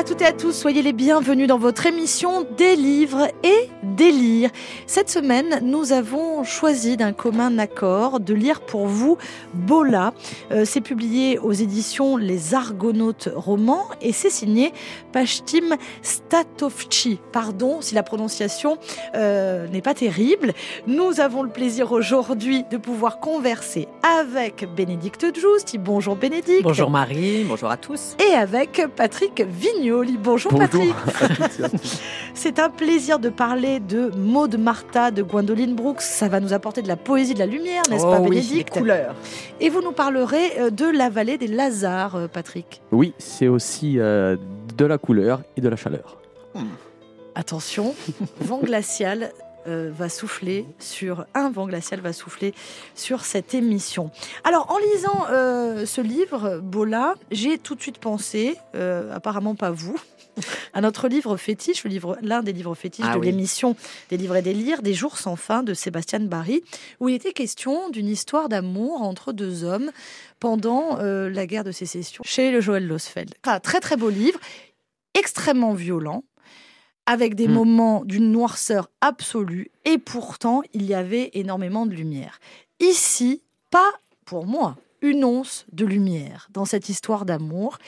À toutes et à tous, soyez les bienvenus dans votre émission Des livres et des lire. Cette semaine, nous avons choisi d'un commun accord de lire pour vous Bola. Euh, c'est publié aux éditions Les Argonautes romans et c'est signé Pashtim Statovci. Pardon si la prononciation euh, n'est pas terrible. Nous avons le plaisir aujourd'hui de pouvoir converser avec Bénédicte Giusti. Bonjour Bénédicte. Bonjour Marie, bonjour à tous. Et avec Patrick Vignoli. Bonjour, Patrick. C'est un plaisir de parler de Maud Martha, de Gwendoline Brooks. Ça va nous apporter de la poésie, de la lumière, n'est-ce oh pas, oui, Bénédicte couleurs. Et vous nous parlerez euh, de la vallée des Lazars, euh, Patrick. Oui, c'est aussi euh, de la couleur et de la chaleur. Attention, vent glacial euh, va souffler sur un vent glacial va souffler sur cette émission. Alors en lisant euh, ce livre Bola, j'ai tout de suite pensé, euh, apparemment pas vous, à notre livre fétiche, le livre l'un des livres fétiches Ah de oui. l'émission des livres et des lires, des jours sans fin de Sébastien Barry, où il était question d'une histoire d'amour entre deux hommes pendant euh, la guerre de sécession chez le Joël Losfeld. Enfin, très très beau livre, extrêmement violent avec des Mm. moments d'une noirceur absolue, et pourtant il y avait énormément de lumière. Ici, pas pour moi une once de lumière dans cette histoire d'amour.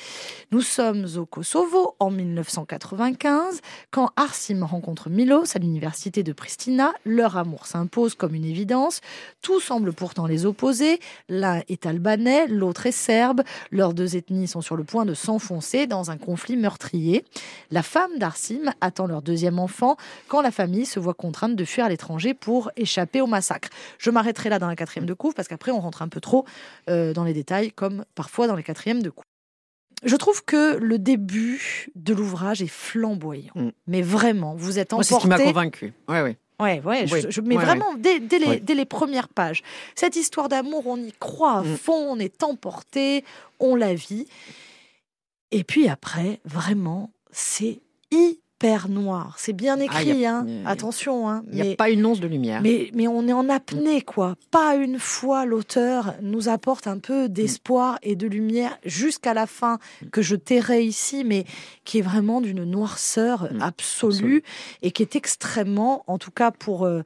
Nous sommes au Kosovo en 1995, quand Arsim rencontre Milos à l'université de Pristina. Leur amour s'impose comme une évidence. Tout semble pourtant les opposer. L'un est albanais, l'autre est serbe. Leurs deux ethnies sont sur le point de s'enfoncer dans un conflit meurtrier. La femme d'Arsim attend leur deuxième enfant quand la famille se voit contrainte de fuir à l'étranger pour échapper au massacre. Je m'arrêterai là dans la quatrième de couve parce qu'après on rentre un peu trop euh, dans les détails comme parfois dans les quatrièmes de couve. Je trouve que le début de l'ouvrage est flamboyant. Mm. Mais vraiment, vous êtes Moi, c'est ce qui m'a emporté. convaincu. Ouais, ouais. Ouais, Oui. je- mais Ouais, vraiment, Dès, dès les, Oui. dès les premières pages, cette histoire d'amour, on y croit à Mm. fond, on est emporté, on la vit. Et puis après, vraiment, c'est hyper noir. C'est bien Ah, écrit, a- hein. a- attention. Hein. Il n'y a pas une once de lumière. mais, mais on est en apnée, quoi. Pas une fois l'auteur nous apporte un peu d'espoir et de lumière jusqu'à la fin, que je tairai ici, mais qui est vraiment d'une noirceur Mm, absolue et qui est extrêmement, en tout cas pour euh,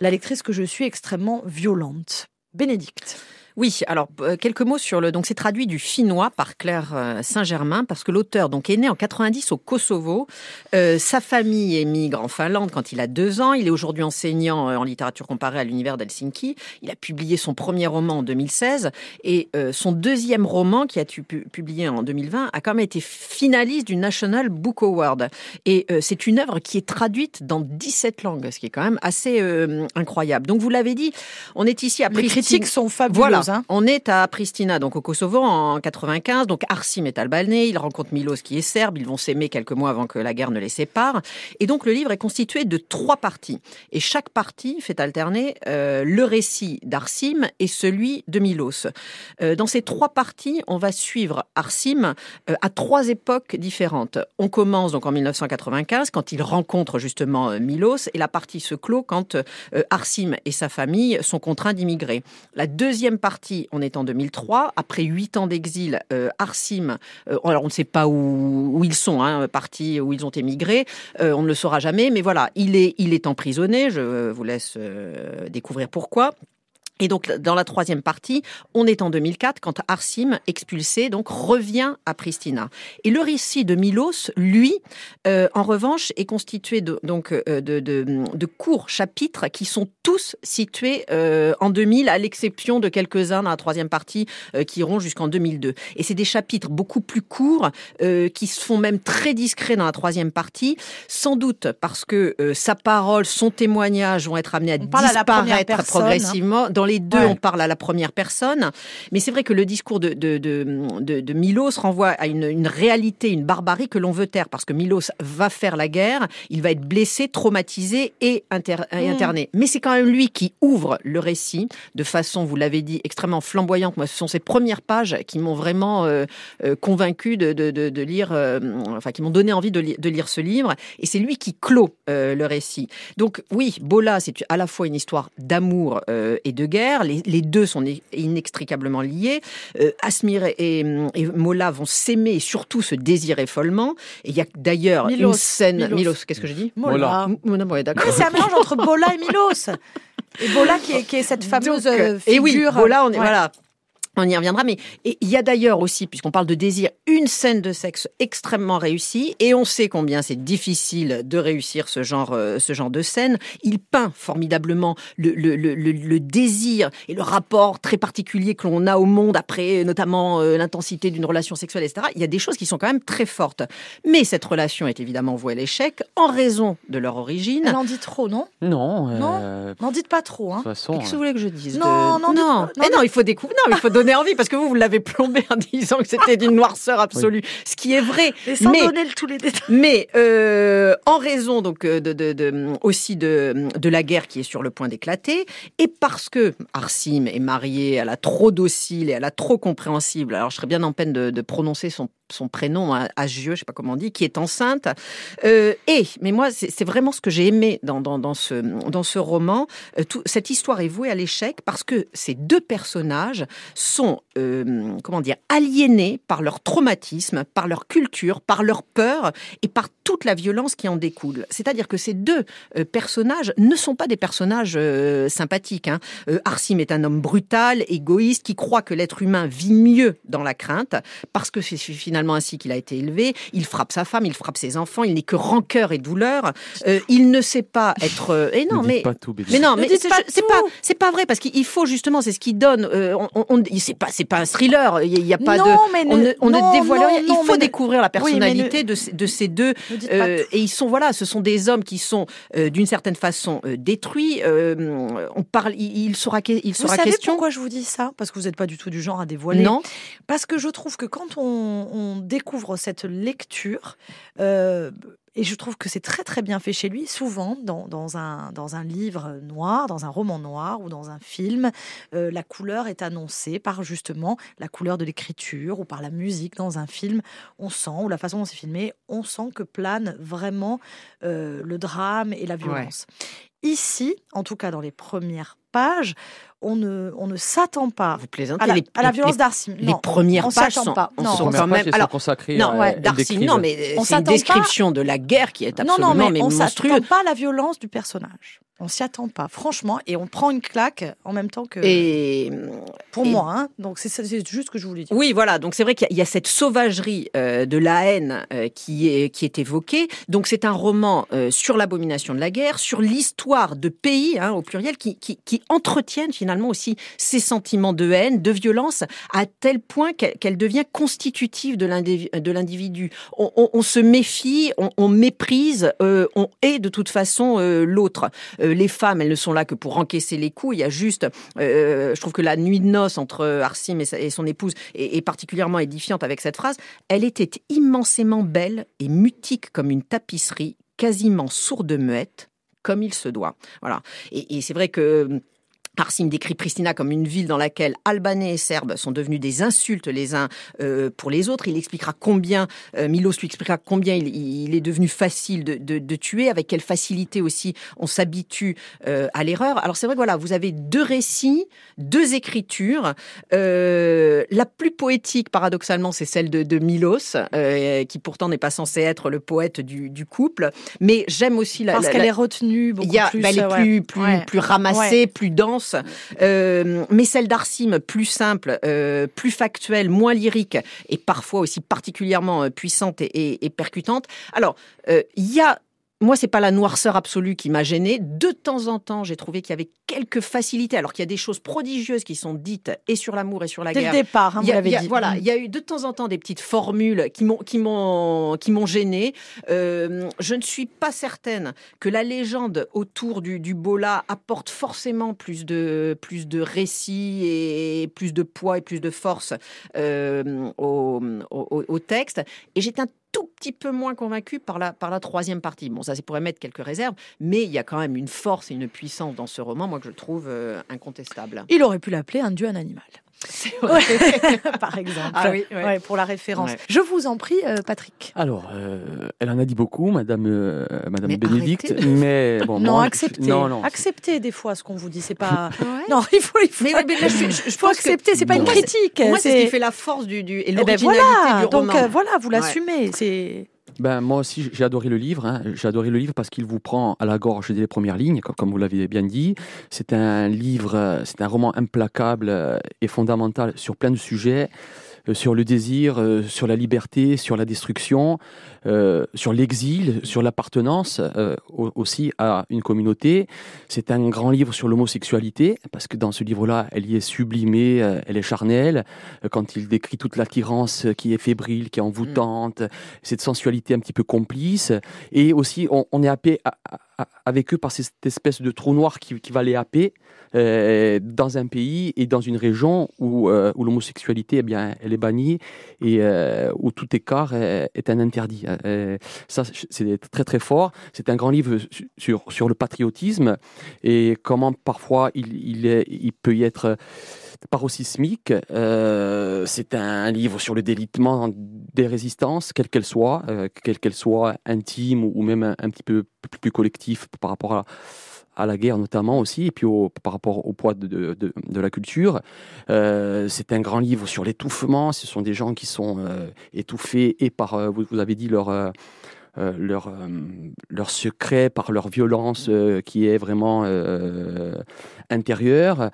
la lectrice que je suis, extrêmement violente. Bénédicte. Oui, alors euh, quelques mots sur le. Donc c'est traduit du finnois par Claire euh, Saint-Germain parce que l'auteur donc est né en 90 au Kosovo. Euh, sa famille émigre en Finlande quand il a deux ans. Il est aujourd'hui enseignant euh, en littérature comparée à l'univers d'Helsinki. Il a publié son premier roman en 2016 et euh, son deuxième roman qui a été pu- publié en 2020 a quand même été finaliste du National Book Award. Et euh, c'est une œuvre qui est traduite dans 17 langues, ce qui est quand même assez euh, incroyable. Donc vous l'avez dit, on est ici à Les critiques sont fabuleuses. voilà, on est à Pristina, donc au Kosovo, en 95. Donc Arsim est albanais, il rencontre Milos qui est serbe. Ils vont s'aimer quelques mois avant que la guerre ne les sépare. Et donc le livre est constitué de trois parties. Et chaque partie fait alterner euh, le récit d'Arsim et celui de Milos. Euh, dans ces trois parties, on va suivre Arsim euh, à trois époques différentes. On commence donc en 1995 quand il rencontre justement Milos et la partie se clôt quand Arsim et sa famille sont contraints d'immigrer. La deuxième partie, on est en 2003. Après huit ans d'exil, euh, Arsim, euh, alors on ne sait pas où, ils sont, hein, où ils ont émigré, euh, on ne le saura jamais, mais voilà, il est, il est emprisonné, je vous laisse découvrir pourquoi. Et donc, dans la troisième partie, on est en 2004 quand Arsim, expulsé, donc revient à Pristina. Et le récit de Milos, lui, euh, en revanche, est constitué de, donc euh, de, de, de courts chapitres qui sont tous situés euh, en 2000, à l'exception de quelques-uns dans la troisième partie euh, qui iront jusqu'en 2002. Et c'est des chapitres beaucoup plus courts euh, qui se font même très discrets dans la troisième partie, sans doute parce que euh, sa parole, son témoignage vont être amenés à On à disparaître hein. progressivement. Dans les deux, Ouais. on parle à la première personne. Mais c'est vrai que le discours de, de, de, de, de Milos renvoie à une, une réalité, une barbarie que l'on veut taire. Parce que Milos va faire la guerre, il va être blessé, traumatisé et, inter- et Mm. interné. Mais c'est quand même lui qui ouvre le récit de façon, vous l'avez dit, extrêmement flamboyante. Moi, ce sont ces premières pages qui m'ont vraiment euh, euh, convaincu de, de, de, de lire, euh, enfin, qui m'ont donné envie de, li- de lire ce livre. Et c'est lui qui clôt le récit. Donc oui, Bola, c'est à la fois une histoire d'amour et de guerre guerre. Les, les deux sont inextricablement liés. Euh, Asmir et, et Mola vont s'aimer et surtout se désirer follement. Et il y a d'ailleurs une scène. Milos. Milos, qu'est-ce que j'ai dit Mola. Ouais, d'accord. C'est un mélange entre Bola et Milos. Et Bola qui est, qui est cette fameuse Donc, euh, et oui, figure. on est, Ouais. voilà. On y reviendra, mais il y a d'ailleurs aussi, puisqu'on parle de désir, une scène de sexe extrêmement réussie, et on sait combien c'est difficile de réussir ce genre, euh, ce genre de scène. Il peint formidablement le, le, le, le- le désir et le rapport très particulier que l'on a au monde après, notamment euh, l'intensité d'une relation sexuelle, etc. Il y a des choses qui sont quand même très fortes. Mais cette relation est évidemment vouée à l'échec en raison de leur origine. Elle en dit trop, non? Non. Non? euh, N'en dites pas trop. de Hein. toute façon. Qu'est-ce que vous voulez que je dise? Non, de- non, dites non. Mais non, non, il faut découvrir. Non, il faut donner envie parce que vous, vous l'avez plombé en disant que c'était d'une noirceur absolue, ce qui est vrai. Et sans Mais- donner le- tous les détails. Mais euh, en raison donc euh, de, de, de- aussi de, de la guerre qui est sur le point d'éclater, et parce que Arsim est mariée à la trop docile et à la trop compréhensible, alors je serais bien en peine de, de prononcer son, son prénom, hein, Agieux, je sais pas comment on dit, qui est enceinte. Euh, et, mais moi, c'est vraiment ce que j'ai aimé dans, dans, ce, dans ce roman. Euh, cette histoire est vouée à l'échec parce que ces deux personnages sont, euh, comment dire, aliénés par leur traumatisme, par leur culture, par leur peur et par toute la violence qui en découle. C'est-à-dire que ces deux personnages ne sont pas des personnages sympathiques. Hein. Arsim est un homme brutal, égoïste, qui croit que l'être humain vit mieux dans la crainte, parce que c'est finalement ainsi qu'il a été élevé. Il frappe sa femme, il frappe ses enfants, il n'est que rancœur et douleur. Euh, il ne sait pas être... euh, et Ne non, dites mais... pas tout. Mais non, Ne mais c'est pas c'est tout. pas c'est pas vrai parce qu'il faut justement c'est ce qui donne. euh, on, on, c'est pas c'est pas un thriller. Il y a pas non, de. mais On ne, on ne non, dévoile non, rien. non, Il faut ne- découvrir la Oui, personnalité de, ces- de ces deux. Euh, et ils sont voilà, ce sont des hommes qui sont euh, d'une certaine façon euh, détruits. Euh, on parle, il, il sera que- il Vous sera savez question. pourquoi je vous dis ça? Parce que vous n'êtes pas du tout du genre à dévoiler. non, Parce que je trouve que quand on, on découvre cette lecture, euh, et je trouve que c'est très très bien fait chez lui, souvent dans, dans un, dans un livre noir, dans un roman noir ou dans un film, euh, la couleur est annoncée par justement la couleur de l'écriture ou par la musique dans un film. On sent, ou la façon dont c'est filmé, on sent que plane vraiment euh, le drame et la violence. Ici, en tout cas dans les premières pages, on ne, on ne s'attend pas vous plaisantez. à la, les, à la violence d'Arsim. les Non, premières on pages s'attend sont, pas. Non. sont quand même. sont Alors, consacrées non, à- ouais, décrivent- non, mais c'est une s'attend pas- description de la guerre qui est Non, absolument non, mais mais on monstrueuse. s'attend pas à la violence du personnage. On s'y attend pas, franchement, et on prend une claque en même temps que Et pour et- moi. hein. donc c'est juste ce que je voulais dire. Oui, voilà. Donc c'est vrai qu'il y a- il y, a cette sauvagerie euh, de la haine euh, qui est qui est évoquée. Donc c'est un roman euh, sur l'abomination de la guerre, sur l'histoire de pays hein, au pluriel qui, qui qui entretiennent finalement aussi ces sentiments de haine, de violence, à tel point qu'elle devient constitutive de l'indivi- de l'individu. On, on- on se méfie, on, on méprise, on hait de toute façon l'autre. Euh, les femmes, elles ne sont là que pour encaisser les coups. Il y a juste, euh, je trouve que la nuit de noces entre Arsim et, son épouse est, particulièrement édifiante avec cette phrase. Elle était immensément belle et mutique comme une tapisserie, quasiment sourde muette, comme il se doit. Voilà. Et c'est vrai que Arsim décrit Pristina comme une ville dans laquelle Albanais et Serbes sont devenus des insultes les uns euh, pour les autres. Il expliquera combien, euh, Milos lui expliquera combien il, il est devenu facile de, de- de tuer, avec quelle facilité aussi on s'habitue euh, à l'erreur. Alors c'est vrai que voilà, vous avez deux récits, deux écritures. Euh, la plus poétique, paradoxalement, c'est celle de, de Milos, euh, qui pourtant n'est pas censé être le poète du, du couple. Mais j'aime aussi la, Parce qu'elle la- est retenue beaucoup il y a, plus. bah, elle est euh, ouais. plus, plus, Ouais. plus ramassée, plus dense. Euh, mais celle d'Arsim, plus simple, euh, plus factuelle, moins lyrique et parfois aussi particulièrement euh, puissante et, et- percutante. Alors, il y a moi, c'est pas la noirceur absolue qui m'a gênée. De temps en temps, j'ai trouvé qu'il y avait quelques facilités, alors qu'il y a des choses prodigieuses qui sont dites et sur l'amour et sur la Dès guerre. le départ, hein, Il vous l'avez dit. Voilà, Mm. il y a eu de temps en temps des petites formules qui m'ont qui m'ont qui m'ont gêné. Euh, je ne suis pas certaine que la légende autour du, du Bola apporte forcément plus de plus de récits et plus de poids et plus de force euh, au, au, au texte. Et j'étais un tout petit peu moins convaincue par la par la troisième partie. Bon, ça c'est pour émettre quelques réserves, mais il y a quand même une force et une puissance dans ce roman, moi que je trouve euh, incontestable. Il aurait pu l'appeler un dieu, un animal. C'est vrai. par exemple. Ah oui, ouais. Ouais, pour la référence. Ouais. Je vous en prie, euh, Patrick. Alors, euh, elle en a dit beaucoup, Madame, euh, Madame Mais Bénédicte, arrêtez. mais bon, non, moi, je- acceptez. Non, non. Acceptez des fois ce qu'on vous dit. C'est pas. Ouais. non, il faut, il faut, Mais, mais là, je, je- je faut pense que- accepter. C'est pas Non. une critique. Moi, c'est ce qui fait la force du, du et Eh ben l'originalité voilà. du Donc roman. euh, voilà, vous Ouais. l'assumez. C'est. Ben, moi aussi, j'ai adoré le livre. hein. J'ai adoré le livre parce qu'il vous prend à la gorge dès les premières lignes, comme, vous l'avez bien dit. C'est un livre, euh, c'est un roman implacable euh, et fondamental sur plein de sujets, euh, sur le désir, sur la liberté, sur la destruction, euh, sur l'exil, sur l'appartenance euh, au- aussi à une communauté. C'est un grand livre sur l'homosexualité parce que dans ce livre-là, elle y est sublimée, euh, elle est charnelle. Quand il décrit toute l'attirance qui est fébrile, qui est envoûtante, cette sensualité un petit peu complice. Et aussi, on, est happé avec eux par cette espèce de trou noir qui, va les happer dans un pays et dans une région où, l'homosexualité, eh bien, elle est bannie et où tout écart est un interdit. Euh, ça, c'est très très fort. C'est un grand livre su- sur, sur le patriotisme et comment parfois il, il, peut y être paroxysmique. Euh, c'est un livre sur le délitement des résistances, quelles qu'elles soient, euh, quelles qu'elles soient intimes ou même un, un petit peu plus collectif par rapport à, à la guerre notamment aussi, et puis par rapport au poids de, la culture. Euh, c'est un grand livre sur l'étouffement. Ce sont des gens qui sont euh, étouffés et par, euh, vous avez dit, leur... euh, euh, leur, leur secret, par leur violence euh, qui est vraiment euh, intérieure,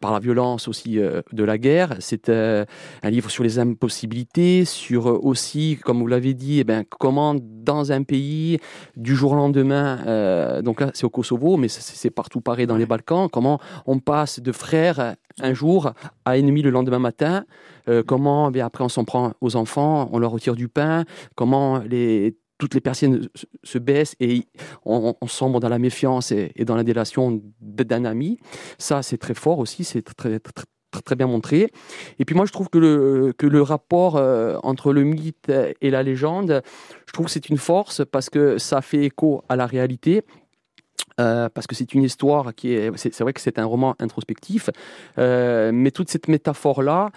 par la violence aussi de la guerre. C'est un livre sur les impossibilités, sur aussi, comme vous l'avez dit, eh ben, comment dans un pays, du jour au lendemain, donc là c'est au Kosovo, mais c'est- partout pareil dans les Balkans, comment on passe de frères un jour à ennemis le lendemain matin, euh, comment eh bien, après on s'en prend aux enfants, on leur retire du pain, comment les toutes les personnes se- se baissent et on, on sombre dans la méfiance et, dans la délation d'un ami. Ça, c'est très fort aussi, c'est très, très, bien montré. Et puis moi, je trouve que le, rapport euh, entre le mythe et la légende, je trouve que c'est une force parce que ça fait écho à la réalité. Euh, parce que c'est une histoire qui est, c'est c'est vrai que c'est un roman introspectif, euh, mais toute cette métaphore là,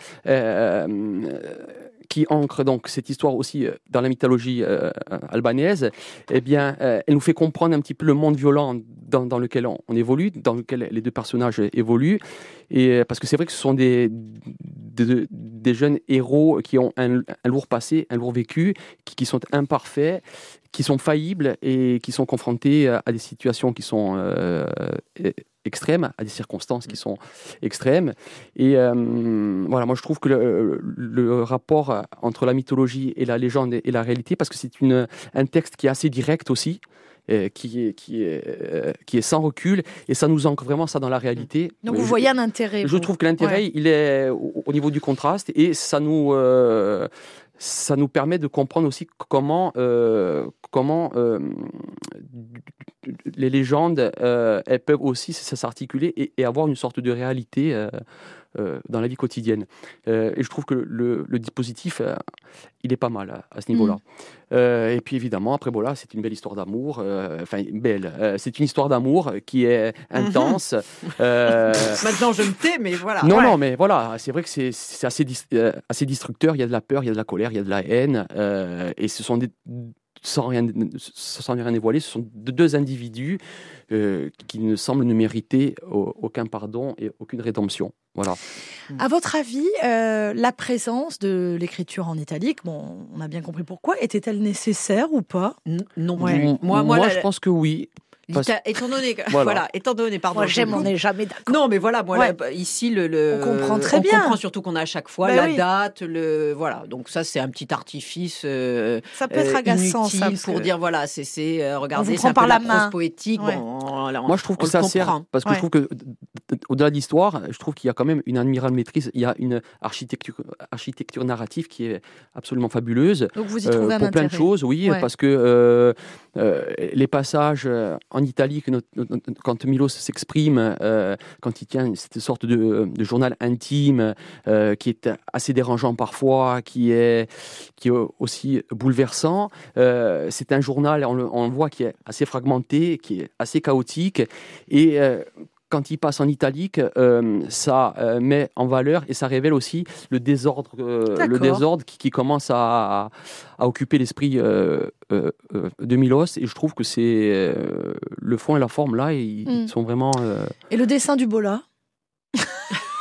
qui ancre donc cette histoire aussi euh, dans la mythologie euh, albanaise, eh bien, euh, elle nous fait comprendre un petit peu le monde violent dans, lequel on, évolue, dans lequel les deux personnages évoluent, et euh, parce que c'est vrai que ce sont des, des, jeunes héros qui ont un, lourd passé, un lourd vécu, qui, sont imparfaits, qui sont faillibles et qui sont confrontés à, des situations qui sont euh, extrêmes, à des circonstances qui sont extrêmes. Et euh, voilà, moi je trouve que le, le, rapport entre la mythologie et la légende et la réalité, parce que c'est une, un texte qui est assez direct aussi, euh, qui, est, qui, est, euh, qui est sans recul, et ça nous ancre vraiment ça dans la réalité. Donc vous je, voyez un intérêt. Je vous. trouve que l'intérêt, ouais. il est au, au, niveau du contraste, et ça nous... Euh, ça nous permet de comprendre aussi comment, euh, comment euh, les légendes, euh, elles peuvent aussi s'articuler et, avoir une sorte de réalité dans la vie quotidienne. Euh, et je trouve que le, le dispositif, euh, il est pas mal à, ce niveau-là. Mmh. et puis évidemment, après voilà, c'est une belle histoire d'amour. euh, Enfin, belle. c'est une histoire d'amour qui est intense. Mmh. Maintenant, je me tais, mais voilà. Non, ouais. non, mais voilà, c'est vrai que c'est assez, assez destructeur. Il y a de la peur, il y a de la colère, il y a de la haine. euh, et ce sont des sans rien, sans rien dévoiler, ce sont deux individus euh, qui ne semblent ne mériter aucun pardon et aucune rédemption. Voilà. À votre avis, euh, la présence de l'écriture en italique, bon, on a bien compris pourquoi, était-elle nécessaire ou pas? N Non plus. Ouais. Moi, moi, moi la... je pense que oui. Parce... Étant donné, que, voilà. voilà. étant donné, pardon. Moi, j'aime, on n'est jamais d'accord. Non, mais voilà, moi, ouais. là, ici, le, le, on comprend très on bien. On comprend surtout qu'on a à chaque fois bah la oui. date, le, voilà. Donc ça, c'est un petit artifice. Euh, ça peut être agaçant, inutile ça, pour que... dire voilà, c'est, c'est euh, regardez, on c'est un par peu la, la main. poétique. Ouais. Bon, là, on, moi, je trouve que ça sert parce que je trouve que au-delà de l'histoire, je trouve qu'il y a quand même une admirable maîtrise. Il y a une architecture, architecture narrative qui est absolument fabuleuse. Donc vous y trouvez euh, un pour intérêt. plein de choses, oui, ouais. parce que euh, euh, les passages en italique, quand Milos s'exprime, euh, quand il tient cette sorte de, de journal intime euh, qui est assez dérangeant parfois, qui est, qui est aussi bouleversant, euh, c'est un journal, on le, on le, voit, qui est assez fragmenté, qui est assez chaotique. Et euh, quand il passe en italique, euh, ça euh, met en valeur et ça révèle aussi le désordre, euh, le désordre qui, qui commence à, à occuper l'esprit de Milos. Et je trouve que c'est le fond et la forme là, ils, mm. sont vraiment. Et le dessin du Bola?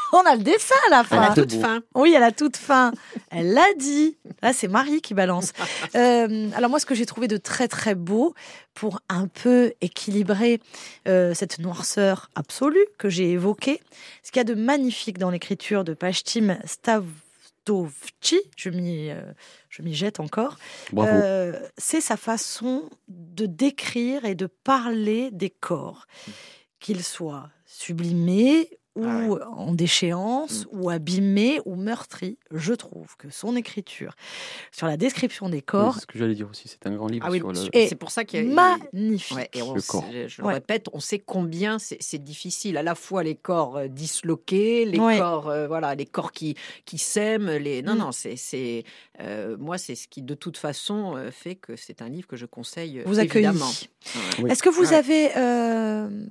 on a le dessin à la fin. À la toute fin. Oui, à la toute fin. Elle l'a dit. Là, c'est Marie qui balance. Euh, alors moi, ce que j'ai trouvé de très très beau pour un peu équilibrer euh, cette noirceur absolue que j'ai évoquée, ce qu'il y a de magnifique dans l'écriture de Pashtim Stavtovci, je m'y euh, je m'y jette encore, c'est sa façon de décrire et de parler des corps, qu'ils soient sublimés ah ou en déchéance, mmh. ou abîmé, ou meurtri. Je trouve que son écriture sur la description des corps. c'est ce que j'allais dire aussi, c'est un grand livre. Ah oui, sur le... C'est pour ça qu'il y a. Magnifique. et le corps. Je, le répète, on sait combien c'est difficile. À la fois les corps euh, disloqués, les corps, euh, voilà, les corps qui, qui s'aiment. Les... Non, mmh. non, c'est. Euh, moi, c'est ce qui, de toute façon, fait que c'est un livre que je conseille vous évidemment. Est-ce que vous avez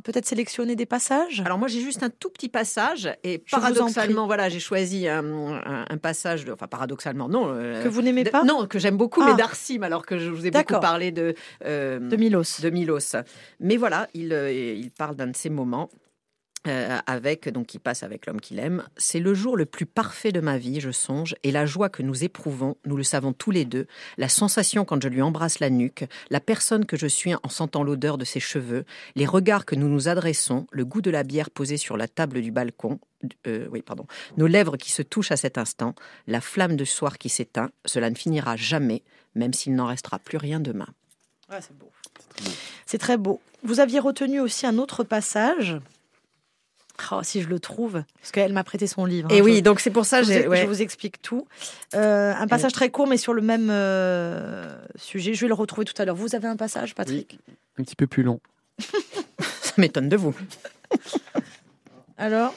peut-être sélectionné des passages? Alors, moi, j'ai juste un tout petit passage et paradoxalement, voilà, j'ai choisi un, passage, de, enfin paradoxalement, non. Euh, que vous n'aimez pas Non, que j'aime beaucoup, mais ah. d'Arsim, alors que je vous ai beaucoup parlé de. Euh, de Milos. De Milos. Mais voilà, il, euh, il parle d'un de ces moments. Avec donc qui passe avec l'homme qu'il aime. C'est le jour le plus parfait de ma vie, je songe, et la joie que nous éprouvons, nous le savons tous les deux, la sensation quand je lui embrasse la nuque, la personne que je suis en sentant l'odeur de ses cheveux, les regards que nous nous adressons, le goût de la bière posée sur la table du balcon, euh, oui, pardon, nos lèvres qui se touchent à cet instant, la flamme de soir qui s'éteint, cela ne finira jamais, même s'il n'en restera plus rien demain. c'est beau. C'est très beau. Vous aviez retenu aussi un autre passage. Oh, si je le trouve, parce qu'elle m'a prêté son livre. Et hein, oui, donc c'est pour ça je, je vous explique tout. Euh, un passage très court, mais sur le même euh, sujet. Je vais le retrouver tout à l'heure. Vous avez un passage, Patrick? Un petit peu plus long. ça m'étonne de vous. Alors?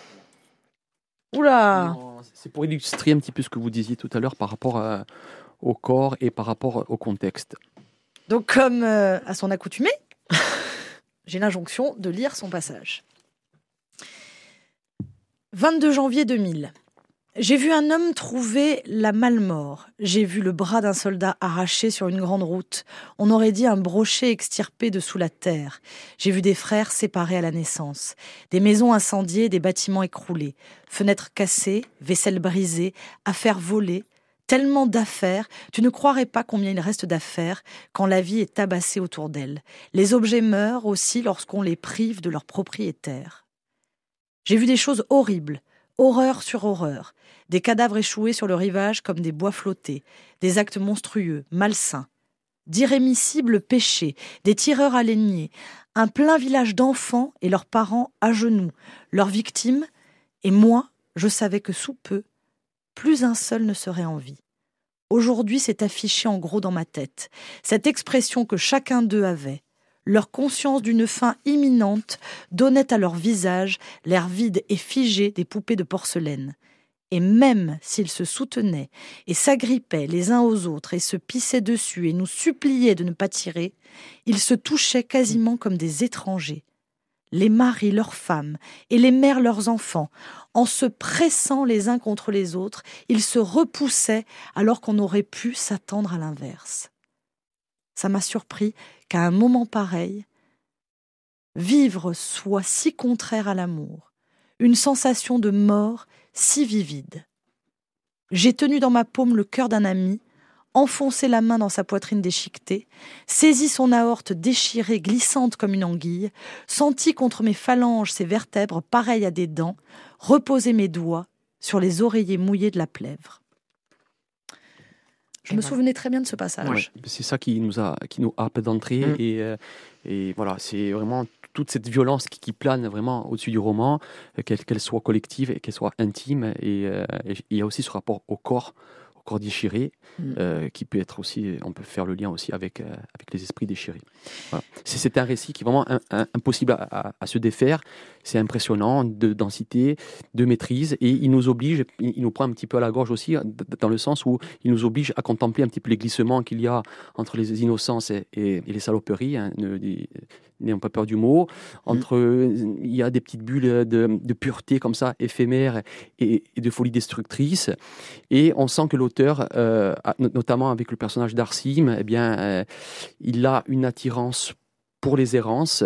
Oula C'est pour illustrer un petit peu ce que vous disiez tout à l'heure par rapport euh, au corps et par rapport au contexte. Donc, comme euh, à son accoutumée, j'ai l'injonction de lire son passage. 22 janvier 2000. J'ai vu un homme trouver la malmort. J'ai vu le bras d'un soldat arraché sur une grande route. On aurait dit un brochet extirpé de sous la terre. J'ai vu des frères séparés à la naissance, des maisons incendiées, des bâtiments écroulés, fenêtres cassées, vaisselle brisée, affaires volées, tellement d'affaires, tu ne croirais pas combien il reste d'affaires quand la vie est tabassée autour d'elle. Les objets meurent aussi lorsqu'on les prive de leurs propriétaires. J'ai vu des choses horribles, horreur sur horreur, des cadavres échoués sur le rivage comme des bois flottés, des actes monstrueux, malsains, d'irrémissibles péchés, des tireurs alignés, un plein village d'enfants et leurs parents à genoux, leurs victimes, et moi, je savais que sous peu, plus un seul ne serait en vie. Aujourd'hui, c'est affiché en gros dans ma tête, cette expression que chacun d'eux avait. Leur conscience d'une fin imminente donnait à leur visage l'air vide et figé des poupées de porcelaine. Et même s'ils se soutenaient et s'agrippaient les uns aux autres et se pissaient dessus et nous suppliaient de ne pas tirer, ils se touchaient quasiment comme des étrangers. Les maris leurs femmes et les mères leurs enfants, en se pressant les uns contre les autres, ils se repoussaient alors qu'on aurait pu s'attendre à l'inverse. Ça m'a surpris qu'à un moment pareil, vivre soit si contraire à l'amour, une sensation de mort si vivide. J'ai tenu dans ma paume le cœur d'un ami, enfoncé la main dans sa poitrine déchiquetée, saisi son aorte déchirée, glissante comme une anguille, senti contre mes phalanges ses vertèbres pareilles à des dents, reposer mes doigts sur les oreillers mouillés de la plèvre. Je me souvenais très bien de ce passage. c'est ça qui nous a, qui nous happe d'entrée mm. et, euh, et voilà, c'est vraiment toute cette violence qui, plane vraiment au-dessus du roman, euh, qu'elle soit collective et qu'elle soit intime. Et, euh, et, il y a aussi ce rapport au corps, corps déchiré, mm. euh, qui peut être aussi, on peut faire le lien aussi avec, euh, avec les esprits déchirés. C'est un récit qui est vraiment impossible à, se défaire. C'est impressionnant de densité, de maîtrise, et il nous oblige, il nous prend un petit peu à la gorge aussi, dans le sens où il nous oblige à contempler un petit peu les glissements qu'il y a entre les innocences et, les saloperies hein, n'ayons pas peur du mot. Entre, il y a des petites bulles de, pureté comme ça, éphémères et, de folie destructrice. Et on sent que l'auteur, euh, notamment avec le personnage d'Arsim, eh bien, euh, il a une attirance pour les errances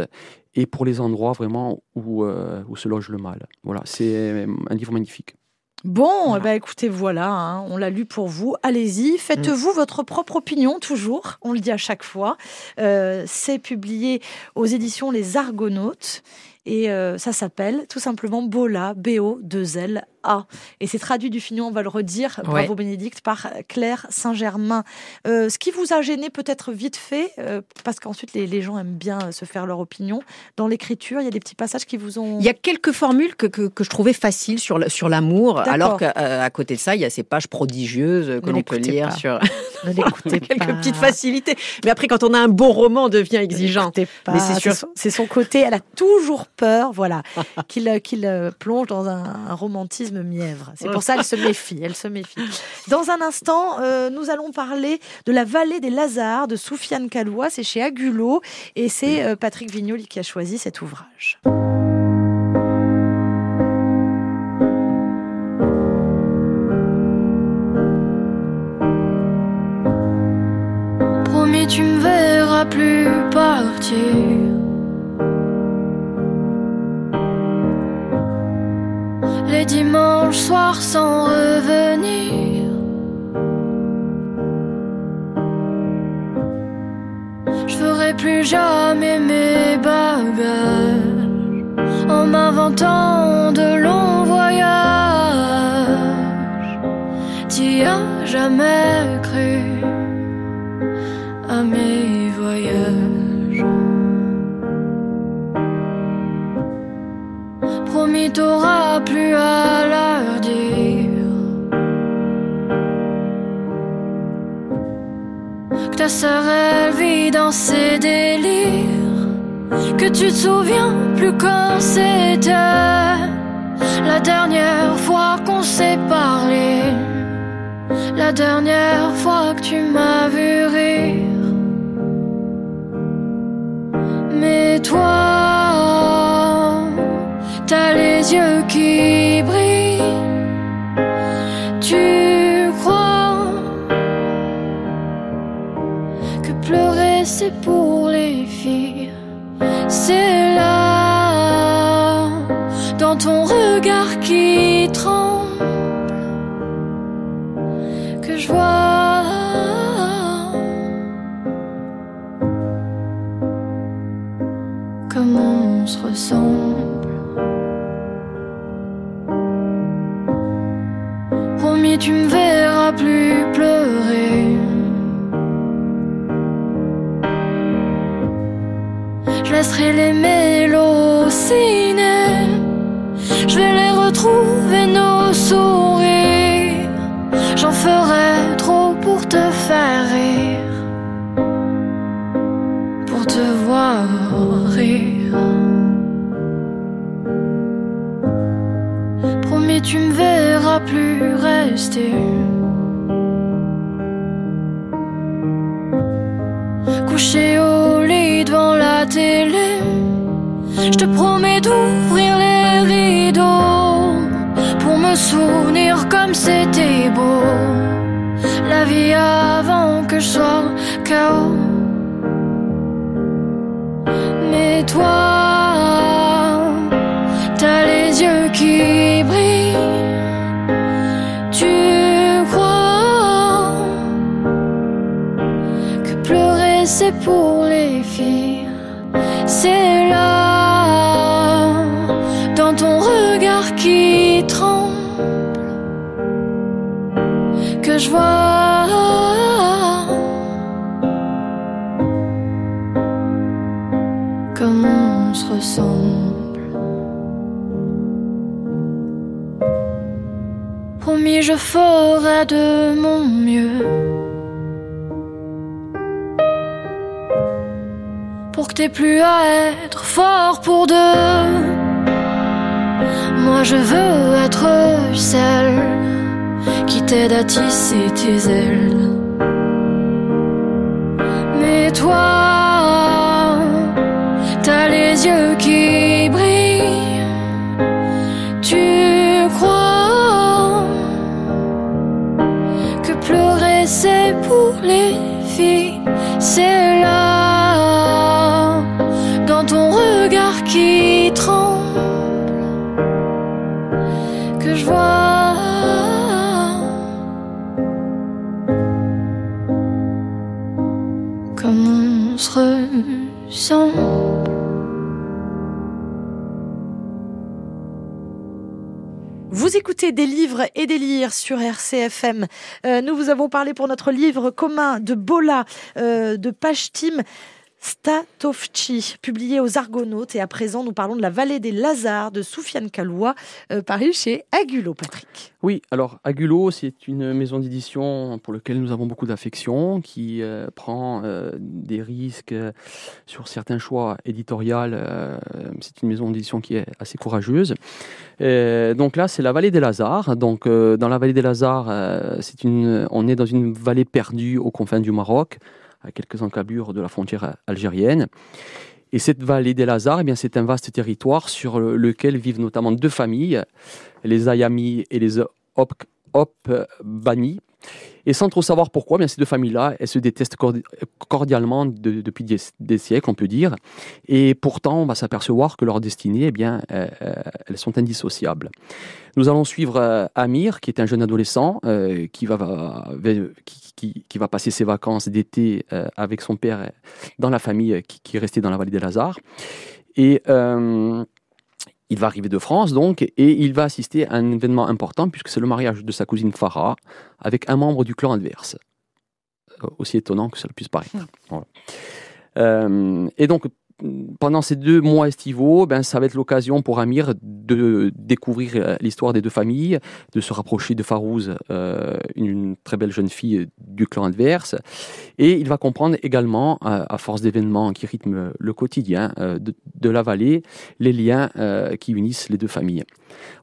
et pour les endroits vraiment où, euh, où se loge le mal. Voilà, c'est un livre magnifique. Bon, eh ben, écoutez, voilà, hein, on l'a lu pour vous. Allez-y, faites-vous mm. votre propre opinion, toujours. On le dit à chaque fois. Euh, c'est publié aux éditions Les Argonautes. Et euh, ça s'appelle tout simplement Bola, B-O-2-L, et c'est traduit du finion, on va le redire, bravo Bénédicte, par Claire Saint-Germain. Euh, ce qui vous a gêné peut-être vite fait, euh, parce qu'ensuite les, les, gens aiment bien se faire leur opinion, dans l'écriture, il y a des petits passages qui vous ont... Il y a quelques formules que, que, que je trouvais faciles sur, sur l'amour, alors qu'à à côté de ça, il y a ces pages prodigieuses que l'on peut lire sur... quelques petites facilités. Mais après, quand on a un beau roman, on devient exigeant. Mais c'est son, côté, elle a toujours peur, voilà, qu'il qu'il plonge dans un, un romantisme mièvre. C'est pour ça qu'elle se méfie. Elle se méfie. Dans un instant, euh, nous allons parler de la vallée des Lazars de Soufiane Calois. C'est chez Agulot et c'est euh, Patrick Vignoli qui a choisi cet ouvrage. Promis, tu me verras plus partir. Les dimanches soirs sans revenir. Je ferai plus jamais mes bagages en m'inventant de longs voyages. T'y as jamais cru à mes voyages. Promis t'auras plus à leur dire que ta sœur elle vit dans ses délires, que tu te souviens plus quand c'était la dernière fois qu'on s'est parlé, la dernière fois que tu m'as vu rire. Mais toi yeux qui brillent. Tu crois que pleurer c'est pour les filles. C'est là dans ton regard qui Couché au lit devant la télé, je te promets d'ouvrir les rideaux pour me souvenir comme c'était beau. La vie avant que je sois chaos. Mais toi, C'est là, dans ton regard qui tremble, que je vois. Comment on se ressemble. Promis, je ferai de mon mieux T'es plus à être fort pour deux. Moi je veux être celle qui t'aide à tisser tes ailes. Mais toi, t'as les yeux qui brillent. Tu crois que pleurer c'est pour les filles, c'est là. Qui tremble, que je vois. Comme on se ressemble. Vous écoutez des livres et des lires sur RCFM. Euh, nous vous avons parlé pour notre livre commun de Bola, euh, de Pashtim Statovchi, publié aux Argonautes. Et à présent, nous parlons de La vallée des Lazars de Soufiane Kaloua, euh, paru chez Agulo, Patrick. Oui, alors Agulo, c'est une maison d'édition pour laquelle nous avons beaucoup d'affection, qui euh, prend euh, des risques sur certains choix éditoriaux. c'est une maison d'édition qui est assez courageuse. Donc là, c'est la vallée des Lazars. Donc dans la vallée des Lazars, on est dans une vallée perdue aux confins du Maroc, à quelques encablures de la frontière algérienne. Et cette vallée des Lazars, eh c'est un vaste territoire sur le- lequel vivent notamment deux familles, les Ayami et les Op, Op Bani. Et sans trop savoir pourquoi, eh bien, ces deux familles-là, elles se détestent cordi- cordialement de- depuis des, siècles, on peut dire. Et pourtant, on va s'apercevoir que leurs destinées, eh bien, euh, euh, elles sont indissociables. Nous allons suivre euh, Amir, qui est un jeune adolescent, qui, va, qui- qui va passer ses vacances d'été euh, avec son père euh, dans la famille euh, qui, qui est restée dans la vallée des Lazars. Et euh, il va arriver de France, donc, et il va assister à un événement important, puisque c'est le mariage de sa cousine Farah avec un membre du clan adverse. Aussi étonnant que cela puisse paraître. Voilà. Euh, et donc, pendant ces deux mois estivaux, ben, ça va être l'occasion pour Amir de découvrir euh, l'histoire des deux familles, de se rapprocher de Farouz, euh, une, très belle jeune fille du clan adverse. Et il va comprendre également, euh, à force d'événements qui rythment le quotidien de, la vallée, les liens qui unissent les deux familles.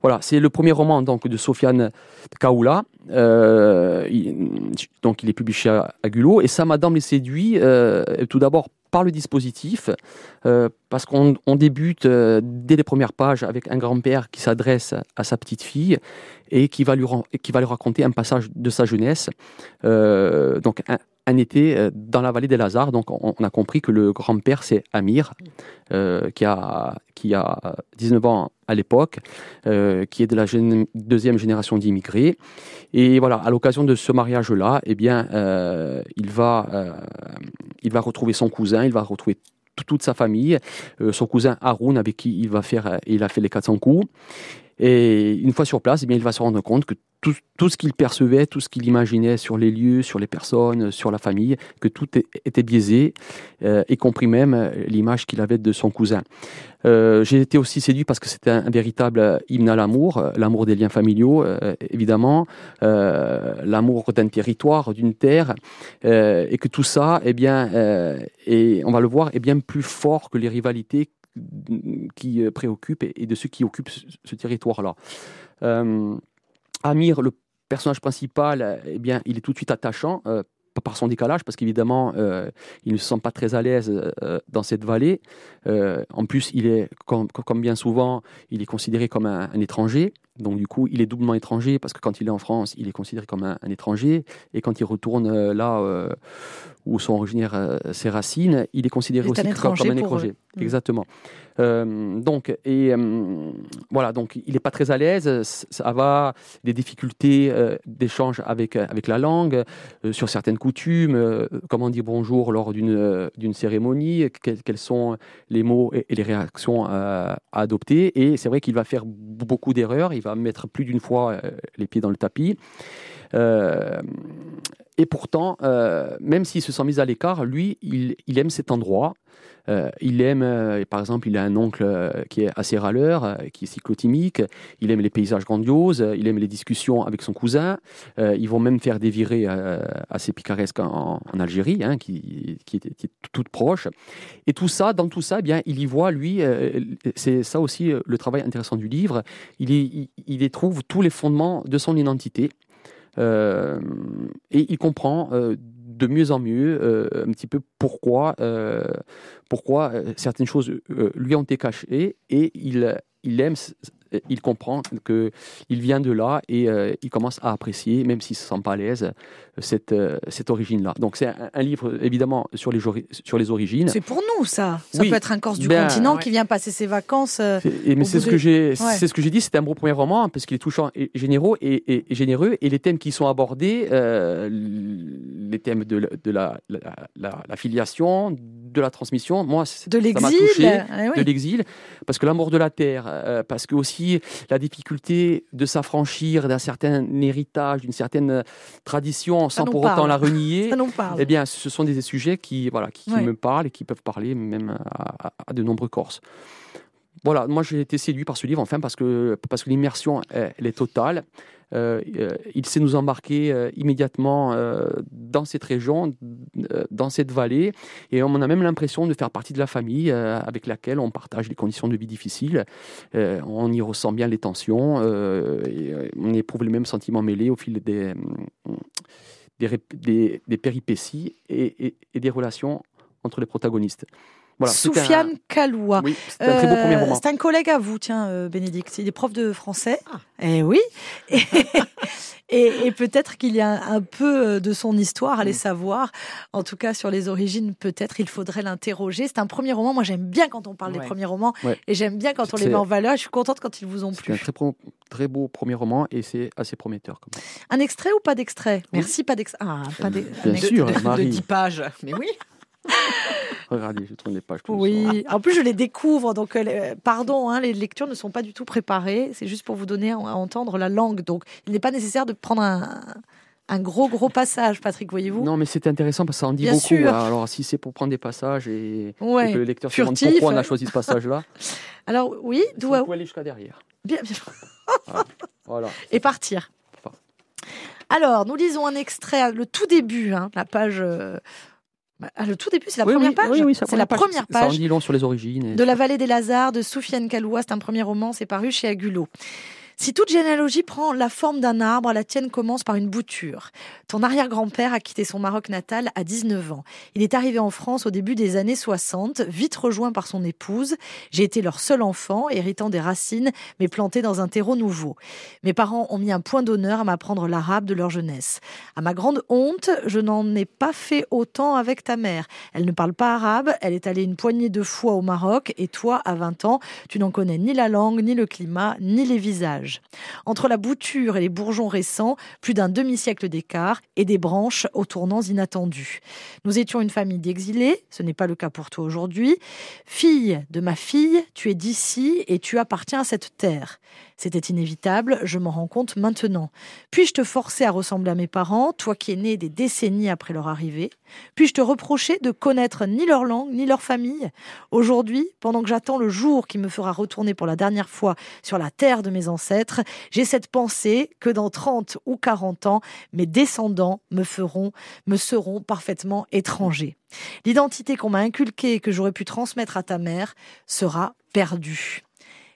Voilà, c'est le premier roman donc, de Sofiane Kaoula. Il, donc il est publié chez Agulo. Et ça, Madame les séduit, tout d'abord par le dispositif, euh, parce qu'on on débute euh, dès les premières pages avec un grand-père qui s'adresse à sa petite fille et qui va lui, raconter un passage de sa jeunesse, euh, donc un, été dans la vallée des Lazars. Donc on, a compris que le grand-père c'est Amir, qui, a, qui a 19 ans à l'époque, euh, qui est de la deuxième génération d'immigrés. Et voilà, à l'occasion de ce mariage-là, eh bien, euh, il, va, euh, il va retrouver son cousin, il va retrouver tout- toute sa famille, son cousin Haroun avec qui il va faire, il a fait les 400 coups. Et une fois sur place, eh bien, il va se rendre compte que tout, ce qu'il percevait, tout ce qu'il imaginait sur les lieux, sur les personnes, sur la famille, que tout était biaisé, euh, y compris même euh, l'image qu'il avait de son cousin. Euh, J'ai été aussi séduit parce que c'était un, véritable hymne à l'amour, l'amour des liens familiaux, évidemment, l'amour d'un territoire, d'une terre, et que tout ça, eh bien, et on va le voir, est bien plus fort que les rivalités qui préoccupent et, de ceux qui occupent ce, ce territoire-là. Amir, le personnage principal, eh bien, il est tout de suite attachant. euh, par son décalage, parce qu'évidemment, euh, il ne se sent pas très à l'aise euh, dans cette vallée. Euh, en plus, il est, comme, bien souvent, il est considéré comme un étranger. Donc, du coup, il est doublement étranger, parce que quand il est en France, il est considéré comme un, un étranger. Et quand il retourne euh, là euh, où sont originaires euh, ses racines, il est considéré Il est aussi un comme, un étranger. Mm. Exactement. Donc, et voilà, donc il n'est pas très à l'aise. Ça va des difficultés d'échange avec, avec la langue, sur certaines coutumes, comment dire bonjour lors d'une d'une cérémonie, quels, quels sont les mots et, et les réactions à adopter. Et c'est vrai qu'il va faire beaucoup d'erreurs, il va mettre plus d'une fois euh, les pieds dans le tapis. Euh, et pourtant, euh, même s'il se sent mis à l'écart, lui, il, aime cet endroit. Euh, il aime, euh, par exemple, il a un oncle qui est assez râleur, qui est cyclotimique. Il aime les paysages grandioses. Il aime les discussions avec son cousin. Ils vont même faire des virées assez picaresques en, Algérie, hein, qui, est, toute proche. Et tout ça, dans tout ça, eh bien, il y voit, lui, c'est ça aussi le travail intéressant du livre. Il y trouve tous les fondements de son identité. Euh, et il comprend euh, de mieux en mieux euh, un petit peu pourquoi, pourquoi certaines choses lui ont été cachées et il, il aime il comprend que il vient de là et il commence à apprécier, même s'il se sent pas à l'aise, cette, cette origine-là. Donc c'est un, livre évidemment sur les, sur les origines. C'est pour nous ça. Ça peut être un Corse du ben, continent qui vient passer ses vacances. et, mais c'est ce, que j'ai, c'est ce que j'ai dit, c'est un beau premier roman parce qu'il est touchant et généreux et, généreux et les thèmes qui sont abordés, les thèmes de, de la, la, filiation, de la transmission, moi, de l'exil, eh de l'exil, parce que l'amour de la terre, euh, parce que aussi la difficulté de s'affranchir d'un certain héritage, d'une certaine tradition, sans pour autant la renier. Ça nous parle. Eh bien, ce sont des sujets qui, voilà, qui, me parlent et qui peuvent parler même à, de nombreux Corses. Voilà, moi j'ai été séduit par ce livre, enfin, parce que, parce que l'immersion, elle est totale. Euh, euh, il sait nous embarquer euh, immédiatement dans cette région, dans cette vallée, et on a même l'impression de faire partie de la famille avec laquelle on partage les conditions de vie difficiles. on y ressent bien les tensions, on éprouve les mêmes sentiments mêlés au fil des, des, péripéties et, des relations entre les protagonistes. Soufiane Kaloua. c'est un très beau premier roman. C'est un collègue à vous, tiens, euh, Bénédicte. Il est prof de français. Ah. Eh oui. Et, peut-être qu'il y a un peu euh, de son histoire à les mm. savoir. En tout cas, sur les origines, peut-être il faudrait l'interroger. C'est un premier roman. Moi, j'aime bien quand on parle des premiers romans. Et j'aime bien quand on les met en valeur. Je suis contente quand ils vous ont plu. C'est un très, très, beau premier roman et c'est assez prometteur. Un extrait ou pas d'extrait? Merci, pas d'extrait. Ah, pas Bien sûr, de 10 pages. Mais oui. Regardez, je tourne les pages. Oui, en plus je les découvre, donc euh, pardon, hein, les lectures ne sont pas du tout préparées. C'est juste pour vous donner à entendre la langue. Donc il n'est pas nécessaire de prendre un, gros gros passage, Patrick, voyez-vous Non, mais c'est intéressant parce que ça en dit beaucoup. Alors, si c'est pour prendre des passages et, que le lecteur se demande pourquoi on a choisi ce passage-là. Alors, oui, d'où On peut aller jusqu'à derrière. Bien, bien. voilà. Et partir. Alors, nous lisons un extrait, le tout début, hein, la page euh, ah, le tout début, c'est la première page. Oui, c'est la première page. Ça en sur les origines. De la vallée des Lazars de Soufiane Kaloua. C'est un premier roman, c'est paru chez Agulot. Si toute généalogie prend la forme d'un arbre, la tienne commence par une bouture. Ton arrière-grand-père a quitté son Maroc natal à 19 ans. Il est arrivé en France au début des années 60, vite rejoint par son épouse. J'ai été leur seul enfant, héritant des racines, mais planté dans un terreau nouveau. Mes parents ont mis un point d'honneur à m'apprendre l'arabe de leur jeunesse. À ma grande honte, je n'en ai pas fait autant avec ta mère. Elle ne parle pas arabe, elle est allée une poignée de fois au Maroc, et toi, à 20 ans, tu n'en connais ni la langue, ni le climat, ni les visages. Entre la bouture et les bourgeons récents, plus d'un demi-siècle d'écart et des branches aux tournants inattendus. Nous étions une famille d'exilés, ce n'est pas le cas pour toi aujourd'hui. Fille de ma fille, tu es d'ici et tu appartiens à cette terre. C'était inévitable, je m'en rends compte maintenant. Puis-je te forcer à ressembler à mes parents, toi qui es né des décennies après leur arrivée? Puis-je te reprocher de connaître ni leur langue, ni leur famille? Aujourd'hui, pendant que j'attends le jour qui me fera retourner pour la dernière fois sur la terre de mes ancêtres, j'ai cette pensée que dans 30 ou 40 ans, mes descendants me feront, me seront parfaitement étrangers. L'identité qu'on m'a inculquée et que j'aurais pu transmettre à ta mère sera perdue.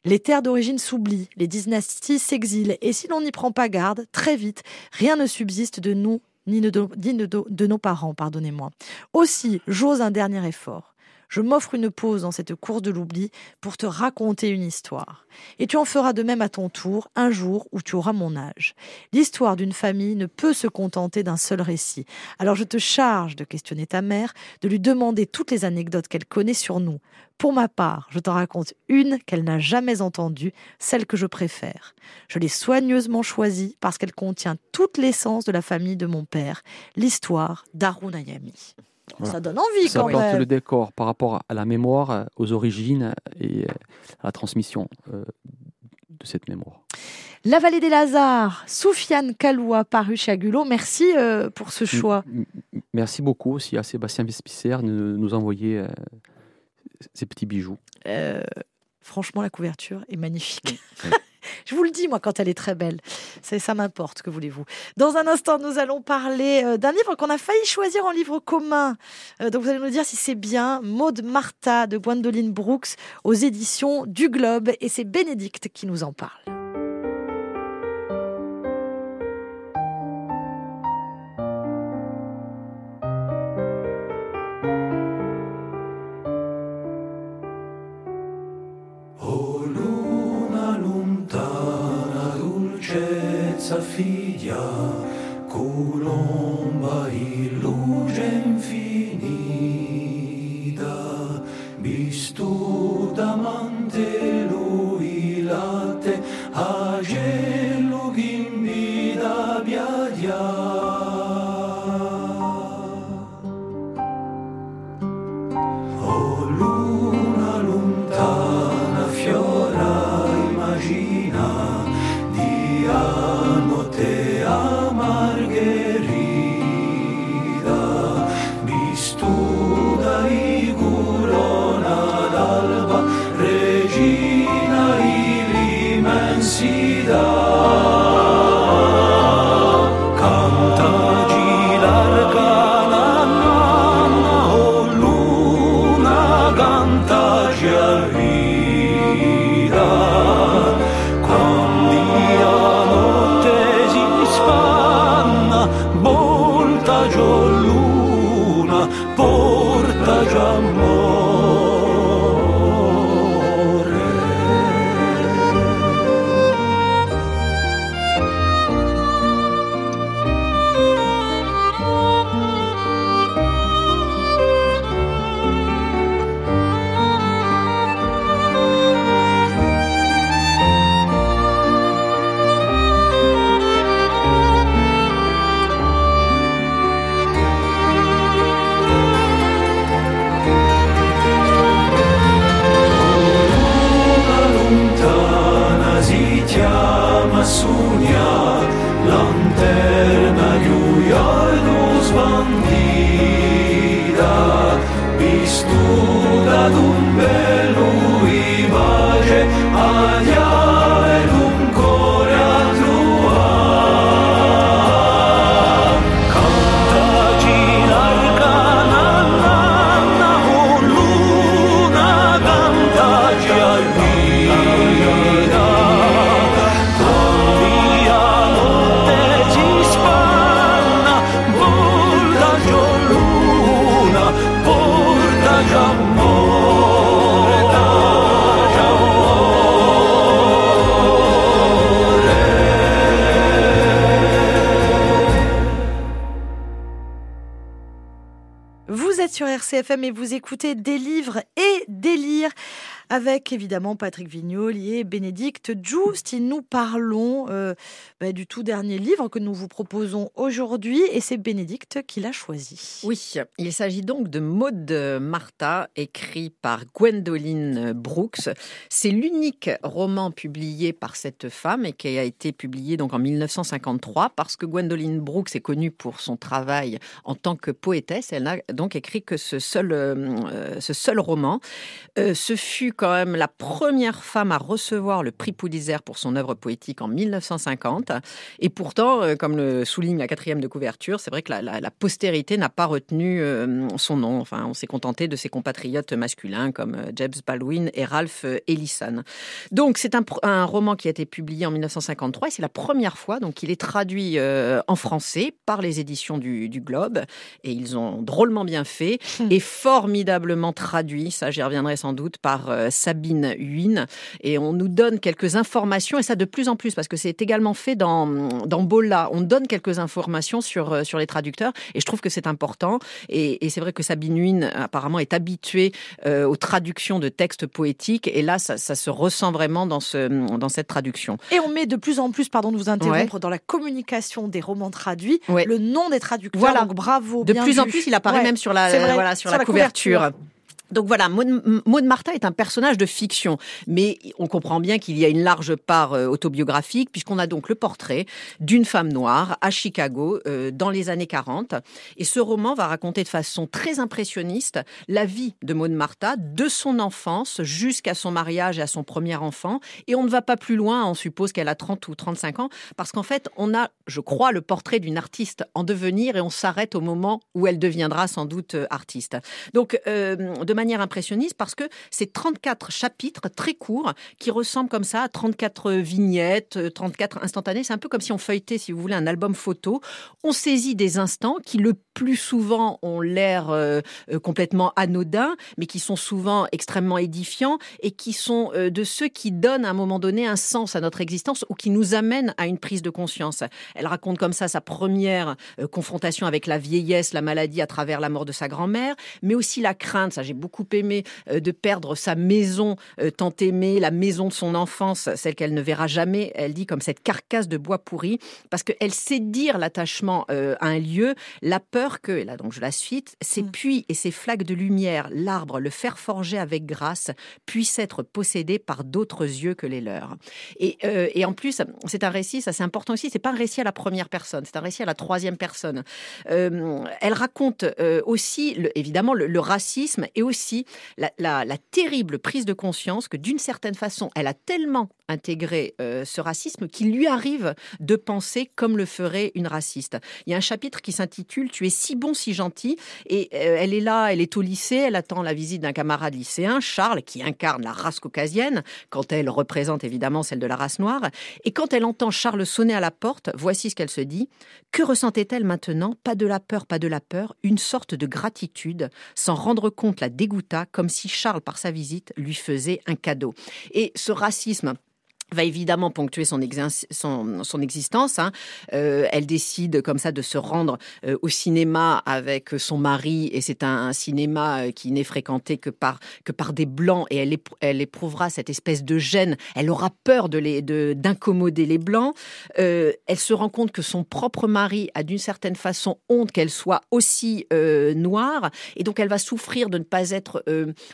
Les terres d'origine s'oublient, les dynasties s'exilent, et si l'on n'y prend pas garde, très vite, rien ne subsiste de nous ni de, de nos parents, pardonnez-moi. Aussi, j'ose un dernier effort. Je m'offre une pause dans cette course de l'oubli pour te raconter une histoire. Et tu en feras de même à ton tour un jour où tu auras mon âge. L'histoire d'une famille ne peut se contenter d'un seul récit. Alors je te charge de questionner ta mère, de lui demander toutes les anecdotes qu'elle connaît sur nous. Pour ma part, je t'en raconte une qu'elle n'a jamais entendue, celle que je préfère. Je l'ai soigneusement choisie parce qu'elle contient toute l'essence de la famille de mon père, l'histoire d'Arunayami. Ça donne envie ça quand même. Ça le décor par rapport à la mémoire, euh, aux origines et euh, à la transmission euh, de cette mémoire. La vallée des Lazars, Soufiane Kaloua, paru chez Agulot. Merci pour ce choix. Merci beaucoup aussi à Sébastien Vespicer de nous envoyer ces petits bijoux. franchement, la couverture est magnifique. Je vous le dis, moi, quand elle est très belle. Ça, ça m'importe, que voulez-vous. Dans un instant, nous allons parler euh, d'un livre qu'on a failli choisir en livre commun. Euh, donc, vous allez nous dire si c'est bien. Maud Martha de Gwendoline Brooks aux éditions du Globe. Et c'est Bénédicte qui nous en parle. media, colomba y luce infinita, vistuda mantenida. Già luna, porta già году RCFM et vous écoutez des livres et des lires avec évidemment Patrick Vignol et Bénédicte Just. Et nous parlons euh, bah, du tout dernier livre que nous vous proposons aujourd'hui et c'est Bénédicte qui l'a choisi. Oui, il s'agit donc de Maud Martha, écrit par Gwendoline Brooks. C'est l'unique roman publié par cette femme et qui a été publié donc en 1953 parce que Gwendoline Brooks est connue pour son travail en tant que poétesse. Elle n'a donc écrit que ce seul, euh, ce seul roman. Euh, ce fut quand même la première femme à recevoir le prix Pulitzer pour son œuvre poétique en 1950. Et pourtant, euh, comme le souligne la quatrième de couverture, c'est vrai que la, la- la postérité n'a pas retenu euh, son nom. Enfin, on s'est contenté de ses compatriotes masculins comme euh, James Baldwin et Ralph Ellison. Donc, c'est un, roman qui a été publié en 1953 et c'est la première fois donc qu'il est traduit euh, en français par les éditions du, du Globe. Et ils ont drôlement bien fait et formidablement traduit, ça j'y reviendrai sans doute, par euh, Sabine Huyn. Et on nous donne quelques informations, et ça de plus en plus, parce que c'est également fait dans, dans Bola. On donne quelques informations sur, euh, sur les traducteurs, et je trouve que c'est important. Et, et c'est vrai que Sabine Huyn, apparemment, est habituée euh, aux traductions de textes poétiques, et là, ça, ça se ressent vraiment dans, ce, dans cette traduction. Et on met de plus en plus, pardon de vous interrompre, dans la communication des romans traduits, Ouais. le nom des traducteurs. Voilà. Donc bravo. De plus en plus, il apparaît Ouais, même sur la, voilà, sur sur la, la couverture. couverture. Donc voilà, Maud, Martha est un personnage de fiction, mais on comprend bien qu'il y a une large part euh, autobiographique, puisqu'on a donc le portrait d'une femme noire à Chicago euh, dans les années 40. Et ce roman va raconter de façon très impressionniste la vie de Maud Martha, de son enfance jusqu'à son mariage et à son premier enfant. Et on ne va pas plus loin, on suppose qu'elle a 30 ou 35 ans, parce qu'en fait, on a, je crois, le portrait d'une artiste en devenir et on s'arrête au moment où elle deviendra sans doute euh, artiste. Donc, de manière impressionniste parce que c'est 34 chapitres très courts qui ressemblent comme ça à 34 vignettes, euh, 34 instantanés. C'est un peu comme si on feuilletait, si vous voulez, un album photo. On saisit des instants qui, le plus souvent, ont l'air euh, euh, complètement anodins, mais qui sont souvent extrêmement édifiants et qui sont euh, de ceux qui donnent à un moment donné un sens à notre existence ou qui nous amènent à une prise de conscience. Elle raconte comme ça sa première euh, confrontation avec la vieillesse, la maladie à travers la mort de sa grand-mère, mais aussi la crainte, ça j'ai beaucoup aimé, euh, de perdre sa maison euh, tant aimée, la maison de son enfance, celle qu'elle ne verra jamais, elle dit comme cette carcasse de bois pourri, parce qu'elle sait dire l'attachement euh, à un lieu, la peur que, et là donc je la suite, ces Mm. puits et ces flaques de lumière, l'arbre, le fer forgé avec grâce, puissent être possédés par d'autres yeux que les leurs. Et, euh, et en plus, c'est un récit, ça c'est important aussi, c'est pas un récit à la première personne, c'est un récit à la troisième personne. Euh, elle raconte euh, aussi, le- évidemment, le, le racisme et aussi la, la- terrible prise de conscience que d'une certaine façon, elle a tellement intégré euh, ce racisme qu'il lui arrive de penser comme le ferait une raciste. Il y a un chapitre qui s'intitule Tu es si bon, si gentil, et euh, elle est là, elle est au lycée, elle attend la visite d'un camarade lycéen, Charles, qui incarne la race caucasienne, quand elle représente évidemment celle de la race noire. Et quand elle entend Charles sonner à la porte, voici ce qu'elle se dit. Que ressentait-elle maintenant? Pas de la peur, pas de la peur, une sorte de gratitude. S'en rendre compte la dégoûta, comme si Charles, par sa visite, lui faisait un cadeau. Et ce racisme va évidemment ponctuer son, son, son existence. hein. Euh, elle décide comme ça de se rendre euh, au cinéma avec son mari et c'est un, cinéma euh, qui n'est fréquenté que par, que par des blancs et elle, elle éprouvera cette espèce de gêne. Elle aura peur de les- de- d'incommoder les blancs. Elle se rend compte que son propre mari a d'une certaine façon honte qu'elle soit aussi noire et donc elle va souffrir de ne pas être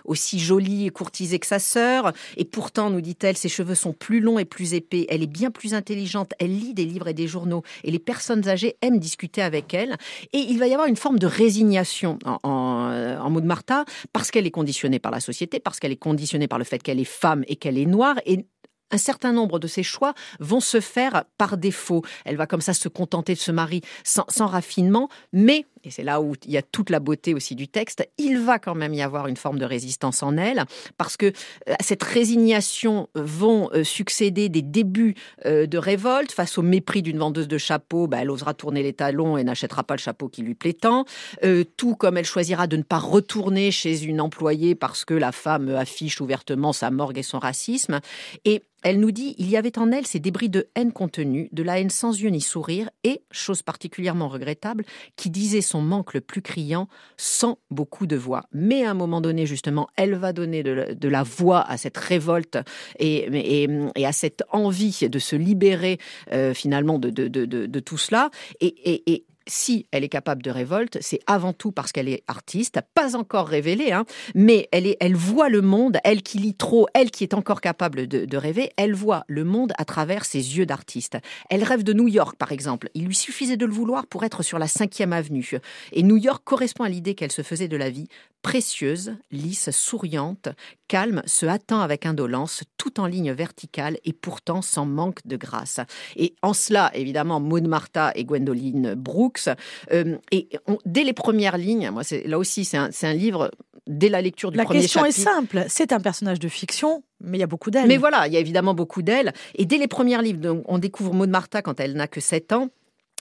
aussi jolie et courtisée que sa sœur. Et pourtant, nous dit-elle, ses cheveux sont plus longs et plus épais. Elle est bien plus intelligente. Elle lit des livres et des journaux. Et les personnes âgées aiment discuter avec elle. Et il va y avoir une forme de résignation en, en, euh, en mots de Martha, parce qu'elle est conditionnée par la société, parce qu'elle est conditionnée par le fait qu'elle est femme et qu'elle est noire. Et un certain nombre de ses choix vont se faire par défaut. Elle va comme ça se contenter de ce mari sans, sans raffinement, mais, et c'est là où il y a toute la beauté aussi du texte, il va quand même y avoir une forme de résistance en elle, parce que euh, à cette résignation vont euh, succéder des débuts euh, de révolte face au mépris d'une vendeuse de chapeaux. Bah, elle osera tourner les talons et n'achètera pas le chapeau qui lui plaît tant. Euh, tout comme elle choisira de ne pas retourner chez une employée parce que la femme affiche ouvertement sa morgue et son racisme. Et elle nous dit, il y avait en elle ces débris de haine contenue, de la haine sans yeux ni sourire, et, chose particulièrement regrettable, qui disait son manque le plus criant, sans beaucoup de voix. Mais à un moment donné, justement, elle va donner de, la- voix à cette révolte et, à cette envie de se libérer euh, finalement de, tout cela. Et- et si elle est capable de révolte, c'est avant tout parce qu'elle est artiste, pas encore révélée, hein, mais elle, voit le monde, elle qui lit trop, elle qui est encore capable de, de rêver, elle voit le monde à travers ses yeux d'artiste. Elle rêve de New York, par exemple. Il lui suffisait de le vouloir pour être sur la 5e avenue. Et New York correspond à l'idée qu'elle se faisait de la vie, précieuse, lisse, souriante, calme, se hâtant avec indolence, tout en ligne verticale et pourtant sans manque de grâce. Et en cela, évidemment, Maud Martha et Gwendoline Brooks. euh, et on- dès les premières lignes, moi, là aussi, c'est un, livre. Dès la lecture du La premier question est simple. C'est un personnage de fiction, mais il y a beaucoup d'elle. mais voilà, il y a évidemment beaucoup d'elle. Et dès les premiers livres, donc, on découvre Maud Martha quand elle n'a que 7 ans.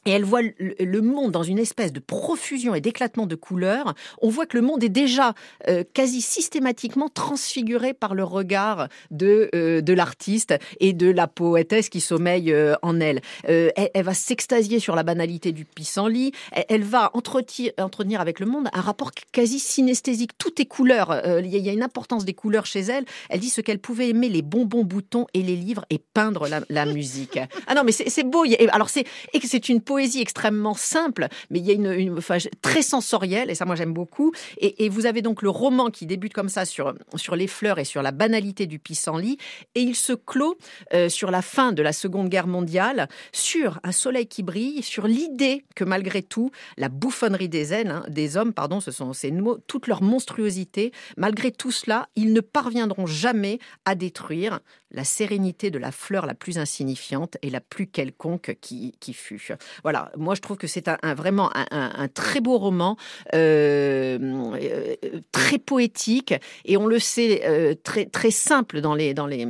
Et elle voit le, monde dans une espèce de profusion et d'éclatement de couleurs. On voit que le monde est déjà euh, quasi systématiquement transfiguré par le regard de, euh, de l'artiste et de la poétesse qui sommeille euh, en elle. Elle. va s'extasier sur la banalité du pissenlit. Elle, elle va entretenir, avec le monde un rapport quasi synesthésique. Tout est couleur. Il y, a- une importance des couleurs chez elle. Elle dit ce qu'elle pouvait aimer les bonbons boutons et les livres et peindre la, musique. Ah non, mais c'est beau. Alors c'est une poésie extrêmement simple, mais il y a une, une très sensorielle et ça moi j'aime beaucoup. Et, vous avez donc le roman qui débute comme ça sur sur les fleurs et sur la banalité du pissenlit et il se clôt euh, sur la fin de la Seconde Guerre mondiale sur un soleil qui brille, sur l'idée que malgré tout la bouffonnerie hein, des hommes, pardon, ce sont ces mots, toute leur monstruosité, malgré tout cela, ils ne parviendront jamais à détruire la sérénité de la fleur la plus insignifiante et la plus quelconque qui, qui fut. Voilà, moi je trouve que c'est un, vraiment un très beau roman, euh, euh, très poétique et on le sait euh, très très simple dans les dans les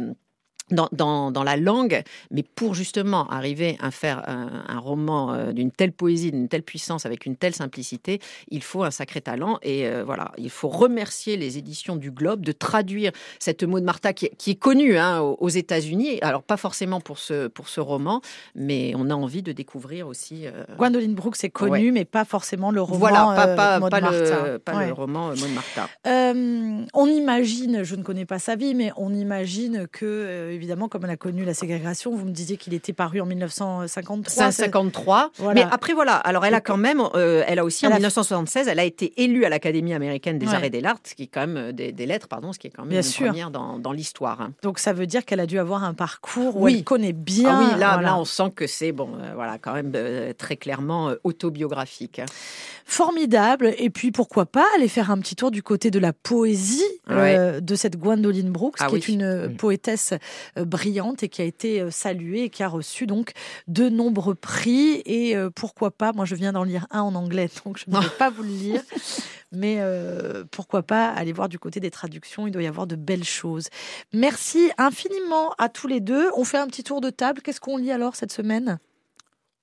dans, dans, dans la langue, mais pour justement arriver à faire un, un roman euh, d'une telle poésie, d'une telle puissance, avec une telle simplicité, il faut un sacré talent. Et euh, voilà, il faut remercier les éditions du Globe de traduire cette mot de Martha qui, est- qui est connue hein, aux États-Unis. Alors pas forcément pour ce, pour ce roman, mais on a envie de découvrir aussi. euh, Gwendoline Brooks est connue, mais pas forcément le roman. voilà, pas, euh, pas, Maud pas Martin. le, pas Ouais. le roman Maud Martha. On imagine, je ne connais pas sa vie, mais on imagine que, évidemment, comme elle a connu la ségrégation, vous me disiez qu'il était paru en 1953. c'est- 553. Voilà. Mais après, voilà. Alors, elle a quand même, euh, elle a aussi Elle en a- 1976, elle a été élue à l'Académie américaine des Ouais. arts et des lettres, ce qui est quand même euh, des, des lettres, pardon, ce qui est quand même Bien une sûr. première dans, dans l'histoire. hein. Donc ça veut dire qu'elle a dû avoir un parcours où Oui. elle connaît bien. ah oui, là, voilà. là, on sent que c'est bon, euh, voilà, quand même euh, très clairement autobiographique. hein. Formidable. Et puis pourquoi pas aller faire un petit tour du côté de la poésie? Euh, de cette Gwendoline Brooks, Ah qui oui. est une euh, Oui. poétesse euh, brillante et qui a été saluée et qui a reçu donc de nombreux prix. Et euh, pourquoi pas, moi je viens d'en lire un en anglais, donc je ne vais pas vous le lire. Mais euh, pourquoi pas aller voir du côté des traductions, il doit y avoir de belles choses. Merci infiniment à tous les deux. On fait un petit tour de table. Qu'est-ce qu'on lit alors cette semaine?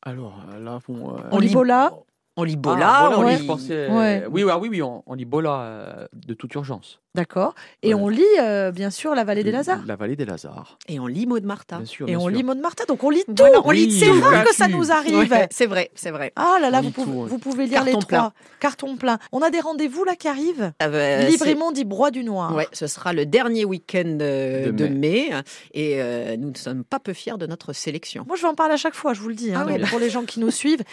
Alors là, bon, euh, On lit Bola? On lit Ah, Bola, on oui, lit. je pensais- Ouais. Oui, oui, oui, oui, on, on lit Bola euh, de toute urgence. D'accord. Et Ouais. on lit euh, bien sûr La Vallée des Lazars. La vallée des Lazars. Et on lit Maud Martha. Bien sûr. Et bien on sûr. lit Maud Martin. Donc on lit tout. Voilà, on lit C'est rare que ça nous arrive. Ouais, c'est vrai, c'est vrai. Ah là là, vous pouvez, ouais. vous pouvez lire les Carton trois. plein. Carton plein. On a des rendez-vous là qui arrivent. Euh, Libre c'est- et monde dit Broie du Noir. Ouais, ce sera le dernier week-end euh, de, De mai, et euh, nous ne sommes pas peu fiers de notre sélection. Moi, je vais en parler à chaque fois, je vous le dis, hein, Ah oui. pour les gens qui nous suivent.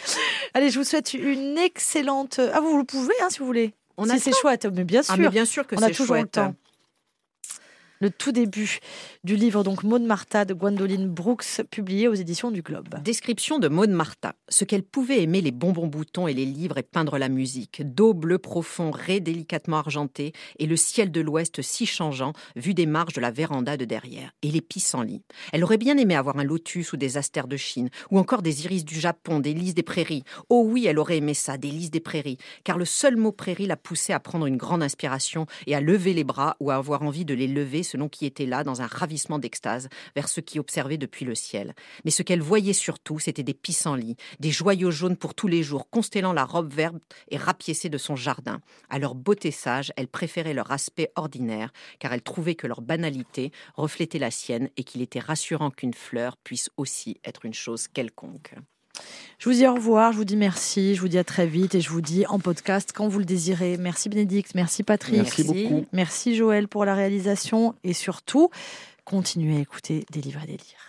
Allez, je vous souhaite une excellente. Ah, vous le pouvez, hein, si vous voulez. On si a c'est le chouette, mais bien sûr. Ah, mais bien sûr que on a toujours le chouette. temps. Le tout début du livre donc Maud Martha de Gwendoline Brooks, publié aux éditions du Globe. Description de Maud Martha. Ce qu'elle pouvait aimer les bonbons boutons et les livres et peindre la musique. D'eau bleu profond, raies délicatement argentées et le ciel de l'ouest si changeant, vu des marges de la véranda de derrière. Et les pissenlits. Elle aurait bien aimé avoir un lotus ou des astères de Chine, ou encore des iris du Japon, des lys des prairies. Oh oui, elle aurait aimé ça, des lys des prairies. Car le seul mot prairie l'a poussée à prendre une grande inspiration et à lever les bras ou à avoir envie de les lever selon qui était là dans un ravissement d'extase vers ce qui observait depuis le ciel. Mais ce qu'elle voyait surtout, c'était des pissenlits, des joyaux jaunes pour tous les jours, constellant la robe verte et rapiécée de son jardin. À leur beauté sage, elle préférait leur aspect ordinaire, car elle trouvait que leur banalité reflétait la sienne et qu'il était rassurant qu'une fleur puisse aussi être une chose quelconque. Je vous dis au revoir, je vous dis merci, je vous dis à très vite et je vous dis en podcast quand vous le désirez. Merci Bénédicte, merci Patrick. Merci beaucoup. Merci Joël pour la réalisation et surtout, continuez à écouter des livres et des lire.